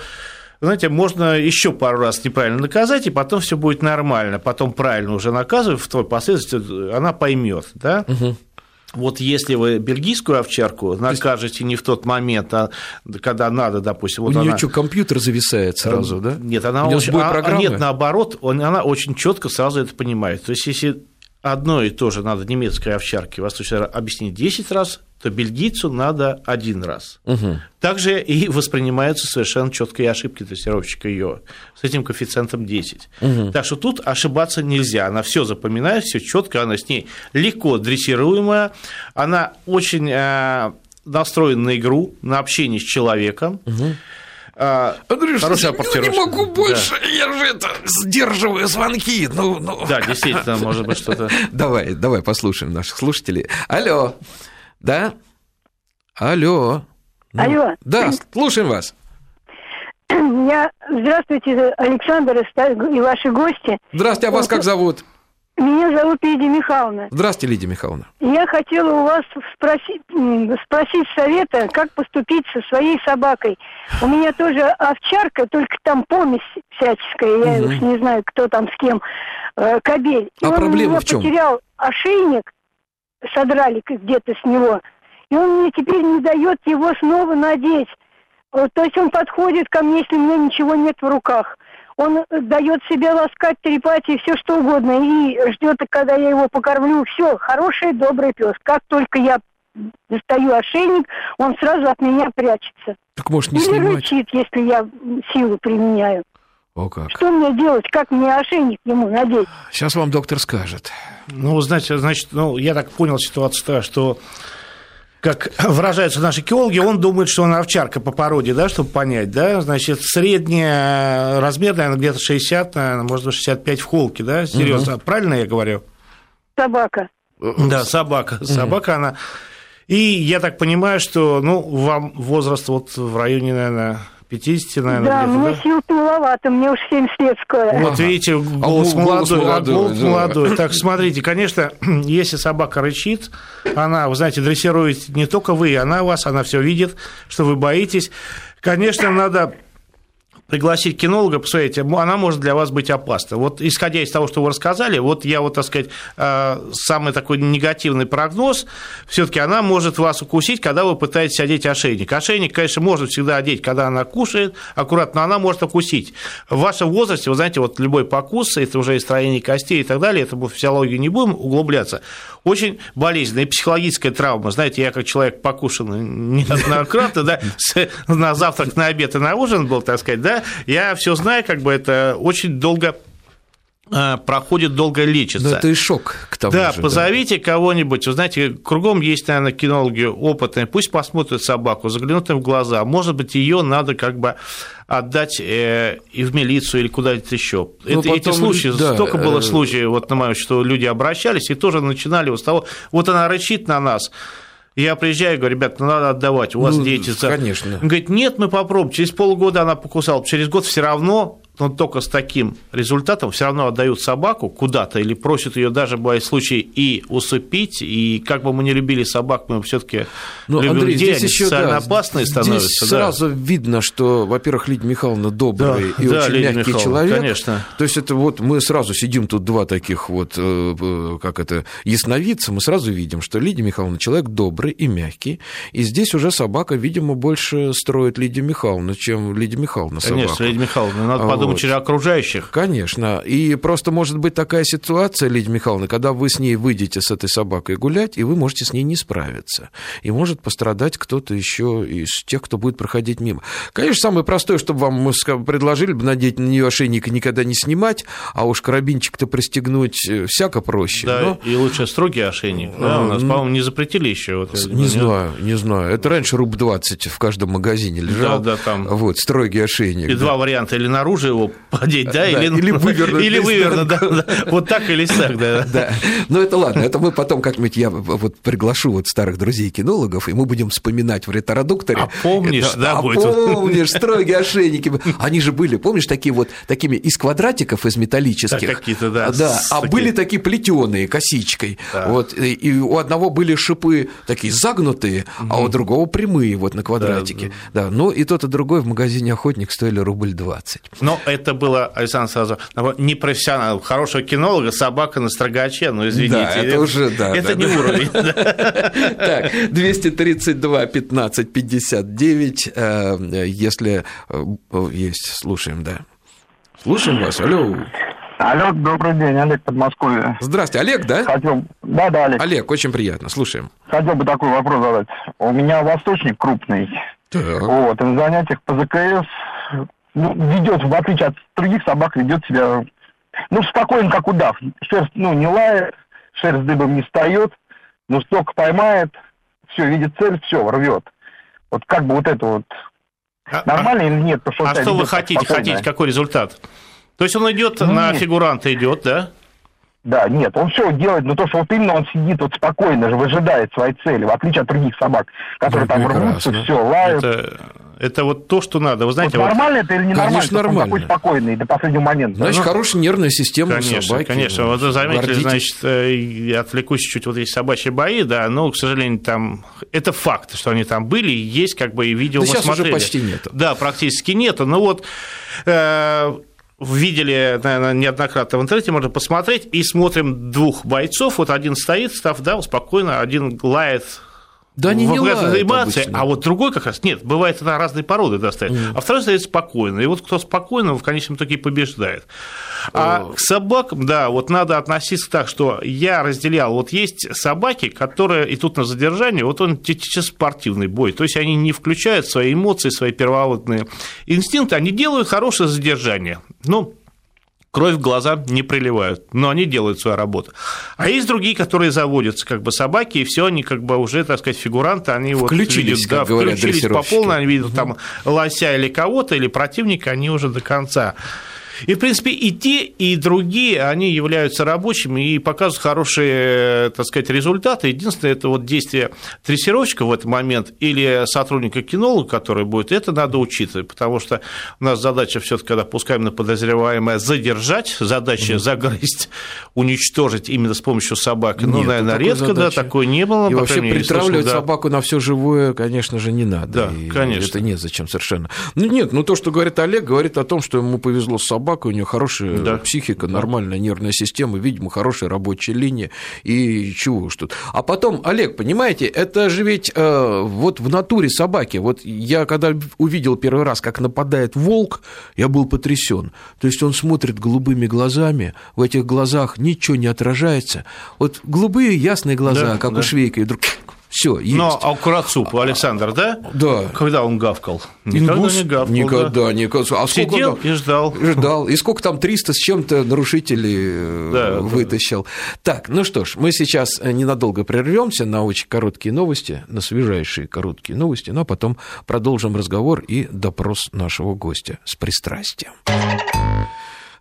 знаете, можно еще пару раз неправильно наказать, и потом все будет нормально. Потом правильно уже наказывая, в твой последствии она поймет, да? Угу вот если вы бельгийскую овчарку накажете не в тот момент, а когда надо, допустим, вот у она... нее что, компьютер зависает сразу, да? Нет, она очень... а, нет, наоборот, она очень четко сразу это понимает. То есть, если одно и то же надо немецкой овчарке восточно объяснить 10 раз, то бельгийцу надо один раз. Угу. Также и воспринимаются совершенно четкие ошибки тестировщика ее с этим коэффициентом 10. Угу. Так что тут ошибаться нельзя. Она все запоминает, все четко, она с ней легко дрессируемая, она очень э, настроена на игру, на общение с человеком. Угу. А, Андрюш, я не могу больше, да. я же это сдерживаю звонки. Ну, ну. Да, действительно, может быть, что-то. Давай, давай послушаем наших слушателей. Алло. Да? Алло. Ну, Алло. Да, слушаем вас. Я... Здравствуйте, Александр и ваши гости. Здравствуйте, а вас как зовут? Меня зовут Лидия Михайловна. Здравствуйте, Лидия Михайловна. Я хотела у вас спросить, спросить совета, как поступить со своей собакой. У меня тоже овчарка, только там помесь всяческая, я уж не знаю, кто там с кем, э, кобель. И а он проблема в чем? потерял ошейник, содрали где-то с него, и он мне теперь не дает его снова надеть. То есть он подходит ко мне, если у меня ничего нет в руках. Он дает себе ласкать, трепать и все что угодно. И ждет, когда я его покормлю. Все, хороший, добрый пес. Как только я достаю ошейник, он сразу от меня прячется. Так может не Или снимать? рычит, если я силу применяю. О как. Что мне делать? Как мне ошейник ему надеть? Сейчас вам доктор скажет. Ну, знаете, значит, ну, я так понял ситуацию, что как выражаются наши кинологи, он думает, что он овчарка по породе, да, чтобы понять, да, значит, средняя размер, наверное, где-то 60, наверное, может быть, 65 в холке, да, серьезно, угу. правильно я говорю? Собака. Да, собака, собака она. И я так понимаю, что, ну, вам возраст вот в районе, наверное, 50, наверное, Да, мне да? сил маловато, мне уж 70 лет скоро. Вот видите, голос, голос молодой, а молодой, голос да. молодой. Так, смотрите, конечно, если собака рычит, она, вы знаете, дрессирует не только вы, она вас, она все видит, что вы боитесь. Конечно, надо пригласить кинолога, посмотрите, она может для вас быть опасна. Вот исходя из того, что вы рассказали, вот я вот, так сказать, э, самый такой негативный прогноз, все таки она может вас укусить, когда вы пытаетесь одеть ошейник. Ошейник, конечно, можно всегда одеть, когда она кушает, аккуратно, но она может укусить. В вашем возрасте, вы знаете, вот любой покус, это уже и строение костей и так далее, это мы в физиологию не будем углубляться, очень болезненная психологическая травма. Знаете, я как человек покушанный неоднократно, да, на завтрак, на обед и на ужин был, так сказать, да, я все знаю, как бы это очень долго проходит, долго лечится. Но это и шок к тому да, же. позовите да. кого-нибудь. Вы знаете, кругом есть, наверное, кинологи опытные. Пусть посмотрят собаку, заглянут им в глаза. Может быть, ее надо как бы отдать э, и в милицию или куда-то еще. Ну, это, эти случаи, да, столько было э... случаев, вот, на моем, что люди обращались и тоже начинали вот с того, вот она рычит на нас, я приезжаю и говорю, ребят, ну надо отдавать, у вас ну, дети. Конечно. Он говорит, нет, мы попробуем. Через полгода она покусала, через год все равно но только с таким результатом все равно отдают собаку куда-то или просят ее даже, бывает случаи, и усыпить, и как бы мы не любили собак, мы все-таки ну, любим Андрей, людей, здесь они еще, социально да, опасные здесь становятся. сразу видно, что, во-первых, Лидия Михайловна добрый да, и да, очень Лидия мягкий Михайловна, человек. Конечно. То есть это вот мы сразу сидим тут два таких вот, как это, ясновидца, мы сразу видим, что Лидия Михайловна человек добрый и мягкий, и здесь уже собака, видимо, больше строит Лидия Михайловна, чем Лидия Михайловна собаку. Конечно, Лидия Михайловна, надо вот. Подумать через окружающих. Конечно. И просто может быть такая ситуация, Лидия Михайловна, когда вы с ней выйдете с этой собакой гулять, и вы можете с ней не справиться. И может пострадать кто-то еще из тех, кто будет проходить мимо. Конечно, самое простое, чтобы вам мы предложили бы надеть на нее ошейник и никогда не снимать, а уж карабинчик-то пристегнуть всяко проще. Да, но... и лучше строгий ошейник. Да, у нас, по-моему, не запретили еще. Вот, не знаю, не знаю. Это раньше руб 20 в каждом магазине лежал. Да, да, там. Вот, строгий ошейник. И да. два варианта. Или наружу его подеть, да, или, или вывернуть. Или вывернуть, да. Вот так или так, да. да. Ну, это ладно. Это мы потом как-нибудь, я вот приглашу вот старых друзей-кинологов, и мы будем вспоминать в ретrodукторе. А помнишь, да, а будет? помнишь, строгие ошейники. Они же были, помнишь, такие вот, такими из квадратиков, из металлических. Да, какие-то, да. Да, а были такие плетеные косичкой. Вот, и у одного были шипы такие загнутые, а у другого прямые вот на квадратике. Да, ну и тот, и другой в магазине «Охотник» стоили рубль 20. Но это было, Александр сразу, не профессионал, хорошего кинолога, собака на строгаче, ну, извините. Да, это уже, да. Это да, не да. уровень. Так, 232 15 59, если есть, слушаем, да. Слушаем вас, алло. Алло, добрый день, Олег Подмосковье. Здравствуйте, Олег, да? Хотел... Да, да, Олег. Олег, очень приятно, слушаем. Хотел бы такой вопрос задать. У меня восточник крупный. Так. Вот, и на занятиях по ЗКС ну, ведет, в отличие от других собак, ведет себя, ну, спокойно, как удав. Шерсть, ну, не лает, шерсть дыбом не встает, но столько поймает, все, видит цель, все, рвет. Вот как бы вот это вот а, нормально а, или нет? То, что а что вы хотите, спокойно. хотите, какой результат? То есть он идет ну, на нет. фигуранта, идет, да? Да, нет, он все делает, но то, что вот именно он сидит вот спокойно же, выжидает своей цели, в отличие от других собак, которые ну, там рвутся, все, лают. Это, это вот то, что надо. Вы знаете, вот вот... нормально это или не конечно, нормально? нормально. такой спокойный до последнего момента. Значит, ну, хорошая нервная система конечно, у собаки. Конечно, вот вы заметили, значит, я отвлекусь чуть-чуть, вот есть собачьи бои, да, но, к сожалению, там, это факт, что они там были, есть как бы и видео да мы сейчас смотрели. уже почти нету. Да, практически нету, но вот э, видели, наверное, неоднократно в интернете, можно посмотреть, и смотрим двух бойцов, вот один стоит, став, да, спокойно, один лает да, они не заниматься, а вот другой как раз нет, бывает она разные породы достает, mm. а второй стоит спокойно, и вот кто спокойно, в конечном итоге побеждает. А к собакам, да, вот надо относиться так, что я разделял, вот есть собаки, которые идут на задержание, вот он спортивный бой, то есть они не включают свои эмоции, свои первобытные. Инстинкты, они делают хорошее задержание, ну, кровь в глаза не приливают, но они делают свою работу. А есть другие, которые заводятся, как бы собаки, и все, они как бы уже, так сказать, фигуранты, они включились, вот видят, да, говорят, включились по полной, они видят угу. там лося или кого-то, или противника, они уже до конца. И, в принципе, и те, и другие, они являются рабочими и показывают хорошие, так сказать, результаты. Единственное, это вот действие дрессировщика в этот момент или сотрудника кинолога, который будет, это надо учитывать, потому что у нас задача все таки когда пускаем на подозреваемое, задержать, задача загрызть, уничтожить именно с помощью собаки. Ну, наверное, редко, задачи. да, такое не было. И вообще притравливать да. собаку на все живое, конечно же, не надо. Да, и конечно. Это незачем совершенно. Ну, нет, ну то, что говорит Олег, говорит о том, что ему повезло с собакой, собака, у нее хорошая да. психика, нормальная нервная система, видимо, хорошая рабочая линия, и чего уж тут. А потом, Олег, понимаете, это же ведь э, вот в натуре собаки, вот я когда увидел первый раз, как нападает волк, я был потрясен. То есть он смотрит голубыми глазами, в этих глазах ничего не отражается. Вот голубые ясные глаза, да, как да. у швейка, и вдруг все, есть. Но Аккурацуп, Александр, да? Да. Когда он гавкал? Никогда Ингус? не гавкал. Никогда да. не гавкал. А Сидел и ждал. Ждал. И сколько там 300 с чем-то нарушителей э, да, вытащил. Да. Так, ну что ж, мы сейчас ненадолго прервемся на очень короткие новости, на свежайшие короткие новости, но потом продолжим разговор и допрос нашего гостя с пристрастием.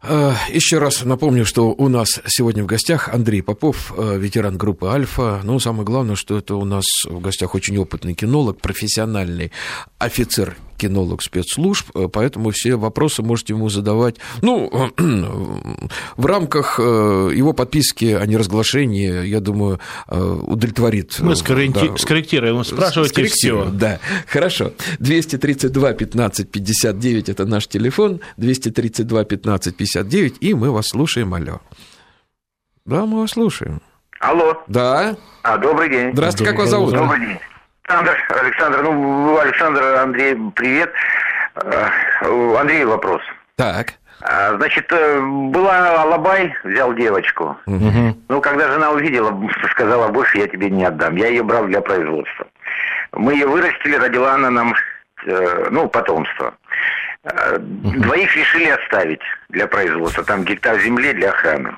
Э, Еще раз напомню, что у нас сегодня в гостях Андрей Попов, э, ветеран группы «Альфа». Ну, самое главное, что это у нас в гостях очень опытный кинолог, профессиональный офицер кинолог спецслужб, э, поэтому все вопросы можете ему задавать, ну, в рамках э, его подписки о неразглашении, я думаю, э, удовлетворит. Мы скорректи... да, скорректируем, спрашивайте все. Да, хорошо. 232 15 59 – это наш телефон, 232 15 59, и мы вас слушаем, алло. Да, мы вас слушаем. Алло. Да. А, добрый день. Здравствуйте, как вас зовут? Добрый день. Александр, Александр, ну, Александр, Андрей, привет. Э, Андрей, вопрос. Так. А, значит, э, была Алабай, взял девочку. Угу. Ну, когда жена увидела, сказала, больше я тебе не отдам. Я ее брал для производства. Мы ее вырастили, родила она нам, э, ну, потомство. Двоих решили оставить для производства. Там гектар земли для охраны.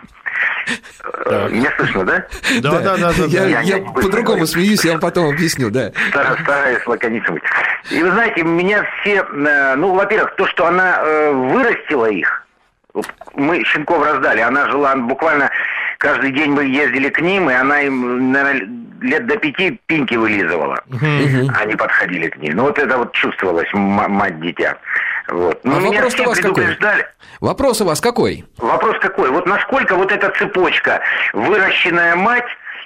Меня слышно, да? Да, да, да. да, я, я, я по-другому смеюсь, я вам потом объясню, да. Стараюсь лаконично быть. И вы знаете, меня все, э, ну, во-первых, то, что она э, вырастила их, мы щенков раздали, она жила буквально каждый день мы ездили к ним, и она им, наверное, лет до пяти пинки вылизывала. Угу. Они подходили к ней. Ну, вот это вот чувствовалось, мать-дитя. Вот. Но а меня вопрос у вас какой? Вопрос у вас какой? Вопрос какой? Вот насколько вот эта цепочка, выращенная мать,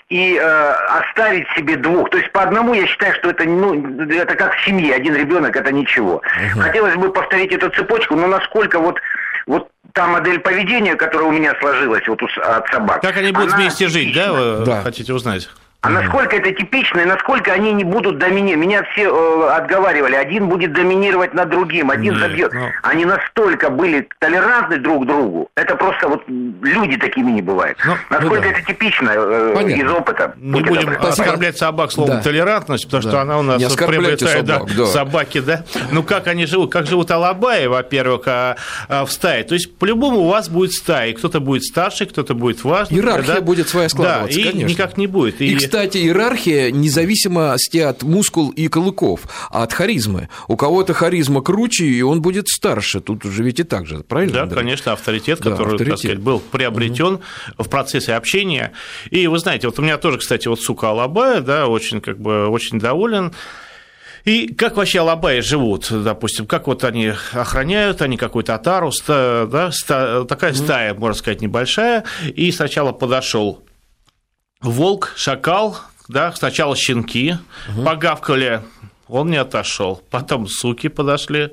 и э, оставить себе двух. То есть по одному я считаю, что это ну это как в семье, один ребенок это ничего. Угу. Хотелось бы повторить эту цепочку, но насколько вот вот та модель поведения, которая у меня сложилась вот от собак. Как они будут вместе жить, да? Вы да. хотите узнать? А насколько это типично, и насколько они не будут доминировать. Меня все э, отговаривали, один будет доминировать над другим, один Нет, забьет. Но... Ну. Они настолько были толерантны друг к другу. Это просто вот люди такими не бывают. Ну, насколько ну, да. это типично э, из опыта. Не будем добры. оскорблять собак словом да. толерантность, потому да. что она у нас приобретает собак, да, да. собаки, да. Ну как они живут? Как живут алабаи, во-первых, а, а, в стае? То есть по-любому у вас будет стая. Кто-то будет старше, кто-то будет важный. Иерархия да? будет своя складываться, да, и конечно. никак не будет. И, и кстати, иерархия независимости от мускул и колыков, а от харизмы. У кого-то харизма круче, и он будет старше. Тут уже ведь и так же, правильно? Да, Андрей? конечно, авторитет, да, который, авторитет. так сказать, был приобретен угу. в процессе общения. И вы знаете, вот у меня тоже, кстати, вот сука Алабая, да, очень как бы очень доволен. И как вообще алабаи живут, допустим, как вот они охраняют, они какой-то отару, да, такая стая, можно сказать, небольшая, и сначала подошел волк, шакал, да, сначала щенки угу. погавкали, он не отошел, потом суки подошли,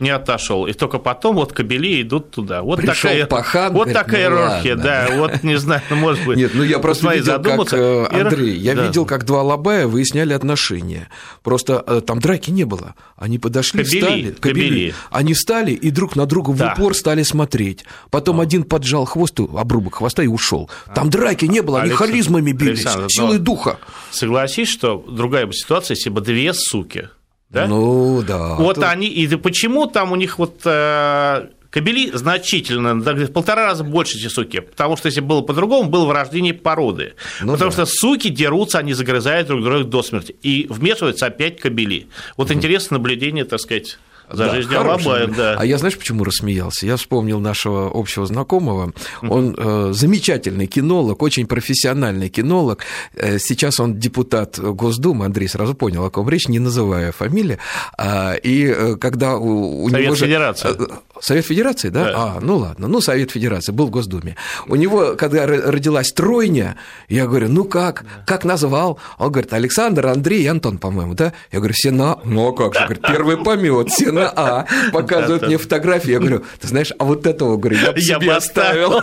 не отошел. И только потом вот кобели идут туда. Вот Пришел такая, пахан, вот говорит, такая ну иерархия, да. Вот не знаю, ну, может быть. Нет, ну я просто посмотри, видел, как, задуматься. э, Иерарх- Андрей, я да. видел, как два лобая выясняли отношения. Просто э, там драки не было. Они подошли, Кобели, встали. кобели. Они стали и друг на друга Да. в упор стали смотреть. Потом один поджал хвост, обрубок хвоста и ушел. Там драки не было, они Александр- харизмами бились, Александр, силой но- духа. Согласись, что другая бы ситуация, если бы две суки, да? Ну да. вот Тут- они, и почему там у них вот э, кобели значительно, в полтора раза больше, чем суки, потому что если было по-другому, было вырождение породы, Ну потому да. что суки дерутся, они загрызают друг друга до смерти, и вмешиваются опять кобели. Вот интересное наблюдение, так сказать, за Да, Алабая, момент. да. А я знаешь, почему рассмеялся? Я вспомнил нашего общего знакомого. Он э, замечательный кинолог, очень профессиональный кинолог. Э, сейчас он депутат Госдумы. Андрей сразу понял, о ком речь, не называя фамилии. А, и э, когда у, у Совет него же- Федерации. Э, Совет Федерации, да? Да. А, ну ладно, ну Совет Федерации был в Госдуме. У него, когда родилась тройня, я говорю, ну как, как назвал? Он говорит, Александр, Андрей и Антон, по-моему, да? Я говорю, все на... Ну а как же, говорит, первый помет, все на А. Показывают мне фотографии, я говорю, ты знаешь, а вот этого, говорю, я бы себе оставил.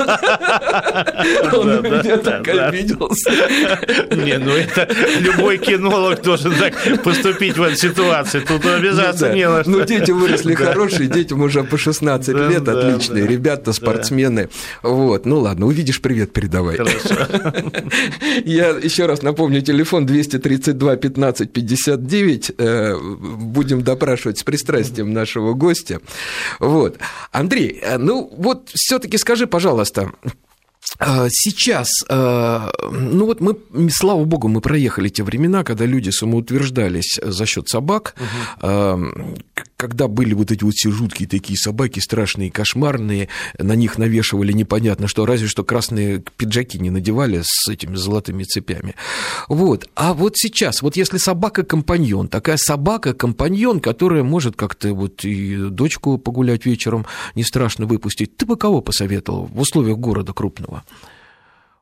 Он меня так обиделся. Не, ну это любой кинолог должен так поступить в этой ситуации. Тут обязательно Ну да. не на что. Ну, дети выросли хорошие, детям уже по 16 Да, лет, отличные ребята, спортсмены. Вот, ну ладно, увидишь, привет передавай. Хорошо. Я еще раз напомню, телефон 232 15 59. э, Будем допрашивать с пристрастием нашего гостя. Вот. Андрей, э, ну вот все-таки скажи, пожалуйста, э, Сейчас, э, ну вот мы, слава богу, мы проехали те времена, когда люди самоутверждались за счет собак, к- когда были вот эти вот все жуткие такие собаки, страшные, кошмарные, на них навешивали непонятно что, разве что красные пиджаки не надевали с этими золотыми цепями. Вот. А вот сейчас, вот если собака-компаньон, такая собака-компаньон, которая может как-то вот и дочку погулять вечером не страшно выпустить, ты бы кого посоветовал в условиях города крупного?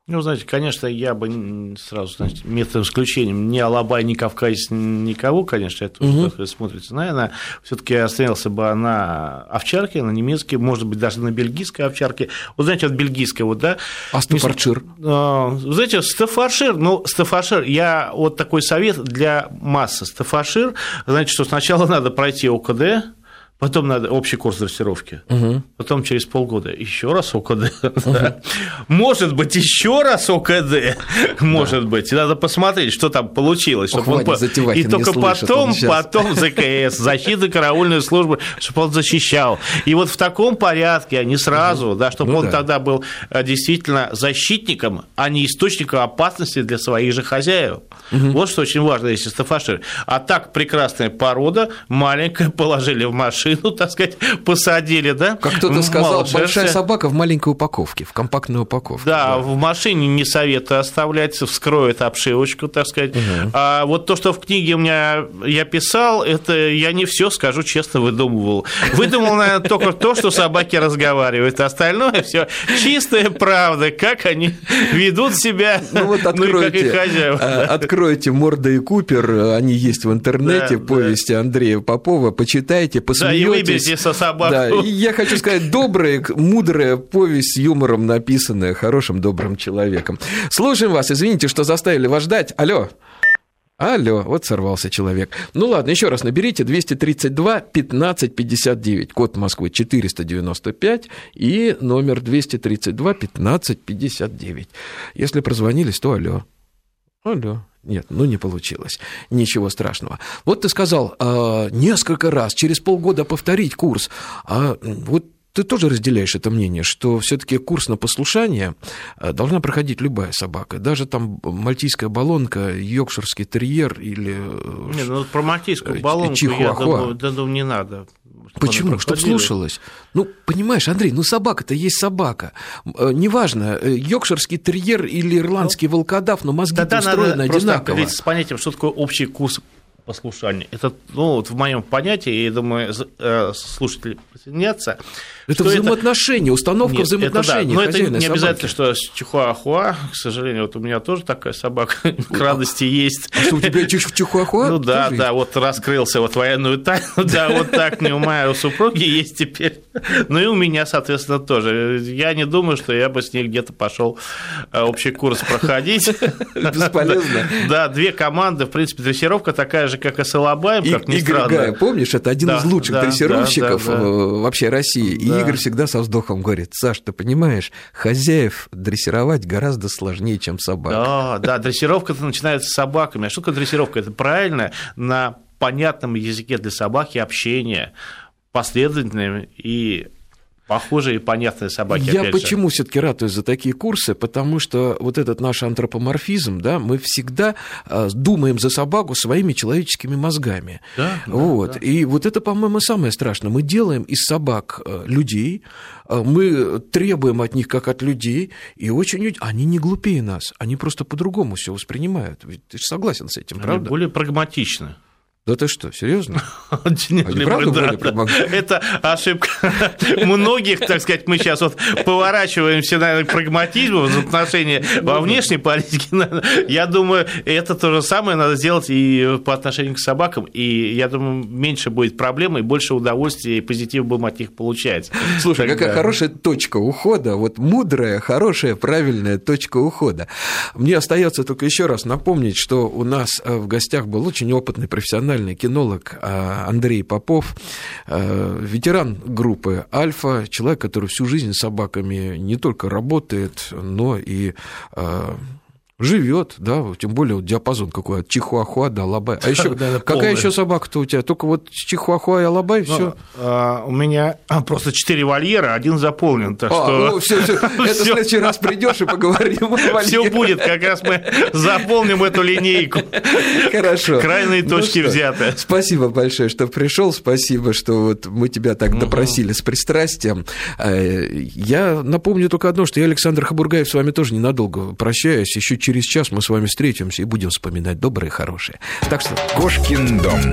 Ну, знаете, конечно, я бы сразу, значит, методом исключением ни Алабай, ни Кавказец, никого, конечно, это так смотрится. Наверное, все-таки остановился бы на овчарке, на немецкой, может быть, даже на бельгийской овчарке. Вот знаете, вот бельгийская, вот, да? А Стаффордшир? А, Вы знаете, Стаффордшир, ну, Стаффордшир, я вот такой совет для массы. Стаффордшир, знаете, что сначала надо пройти ОКД, Потом надо общий курс дрессировки. Потом через полгода еще раз ОКД. да. Может быть, еще раз ОКД. Может быть. И надо посмотреть, что там получилось. Ох, он И только слышит, потом, потом ЗКС, защита караульной службы, чтобы он защищал. И вот в таком порядке, а не сразу, да, чтобы Ну он да. тогда был э, действительно защитником, а не источником опасности для своих же хозяев. Вот что очень важно, если стафашир. А так прекрасная порода, маленькая, положили в машину, так сказать, посадили, да? Как кто-то сказал, шерсти. большая собака в маленькой упаковке, в компактной упаковке. Да, в машине не советую оставлять, вскроет обшивочку, так сказать. А вот то, что в книге у меня я писал, это я не все, скажу честно, выдумывал. Выдумал, наверное, только то, что собаки разговаривают, а остальное все чистая правда, как они ведут себя, Ну вот ну и как их откройте, хозяева. а, откройте Морда и Купер, они есть в интернете, Да, да. повести Андрея Попова, почитайте, Да, и собаку. Да, и я хочу сказать, добрая, мудрая повесть с юмором написанная хорошим, добрым человеком. Слушаем вас, извините, что заставили вас ждать. Алло. Алло, вот сорвался человек. Ну ладно, еще раз наберите 232 15 59, код Москвы 495 и номер 232 15 59. Если прозвонились, то алло. Алло. Нет, ну не получилось. Ничего страшного. Вот ты сказал а, несколько раз, через полгода повторить курс. А вот ты тоже разделяешь это мнение, что все-таки курс на послушание а, должна проходить любая собака, даже там мальтийская баллонка, йоркширский терьер или э, Не, ну, про мальтийскую э, баллонку, я думаю, да, думаю, не надо. Чтобы Почему? она Чтоб проходила. слушалась. Ну, понимаешь, Андрей, ну собака-то есть собака. Э, Неважно, э, йоркширский терьер или ирландский волкодав, но мозги Тогда устроены надо просто одинаково. определиться с понятием, что такое общий курс послушание. Это, ну, вот в моем понятии, я думаю, э, слушатели присоединятся. Это взаимоотношения, это... установка Нет, взаимоотношений. Это да. Но это не обязательно, что с чихуахуа, к сожалению, вот у меня тоже такая собака к радости есть. А что, у тебя чихуахуа? Ну да, да, вот раскрылся вот военную тайну, да, вот так не у моей супруги есть теперь. Ну и у меня, соответственно, тоже. Я не думаю, что я бы с ней где-то пошел э, общий курс проходить. Бесполезно. Да, две команды, в принципе, дрессировка такая же, как и с Алабаем, как ни странно. помнишь, это один из лучших дрессировщиков э, вообще России да. Игорь всегда со вздохом говорит, Саш, ты понимаешь, хозяев дрессировать гораздо сложнее, чем собак. Да, да, дрессировка начинается с собаками. А что такое дрессировка? Это правильно на понятном языке для собаки общение, последовательное и Похожие и понятные собаки. Я почему все-таки ратую за такие курсы? Потому что вот этот наш антропоморфизм, да, мы всегда а, думаем за собаку своими человеческими мозгами. Да, вот. Да, И вот это, по-моему, самое страшное. Мы делаем из собак а, людей, а, мы требуем от них как от людей, и очень они не глупее нас, они просто по-другому все воспринимают. Ведь ты же согласен с этим, они правда? более прагматичны. Да ты что, серьезно? Это ошибка многих, так сказать, мы сейчас вот поворачиваемся на прагматизм в отношении во внешней политике. Я думаю, это то же самое надо сделать и по отношению к собакам, и я думаю, меньше будет проблем, и больше удовольствия и позитива будем от них получать. Слушай, какая хорошая точка ухода, вот мудрая, хорошая, правильная точка ухода. Мне остается только еще раз напомнить, что у нас э, в гостях был очень опытный профессиональный профессиональный кинолог а, Андрей Попов, а, ветеран группы «Альфа», человек, который всю жизнь с собаками не только работает, но и а, живет, да, тем более вот диапазон какой от Чихуахуа до Алабай. А еще да, какая еще собака-то у тебя? Только вот Чихуахуа и Алабай, все. Ну, а, у меня просто четыре вольера, один заполнен, так а, что. Ну, все, все. Это в следующий раз придешь и поговорим. Все будет, как раз мы заполним эту линейку. Хорошо. Крайние ну точки взяты. Спасибо большое, что пришел, спасибо, что вот мы тебя так допросили с пристрастием. Я напомню только одно, что я Александр Хабургаев с вами тоже ненадолго прощаюсь. Еще через час мы с вами встретимся и будем вспоминать доброе и хорошее. Так что... Кошкин дом.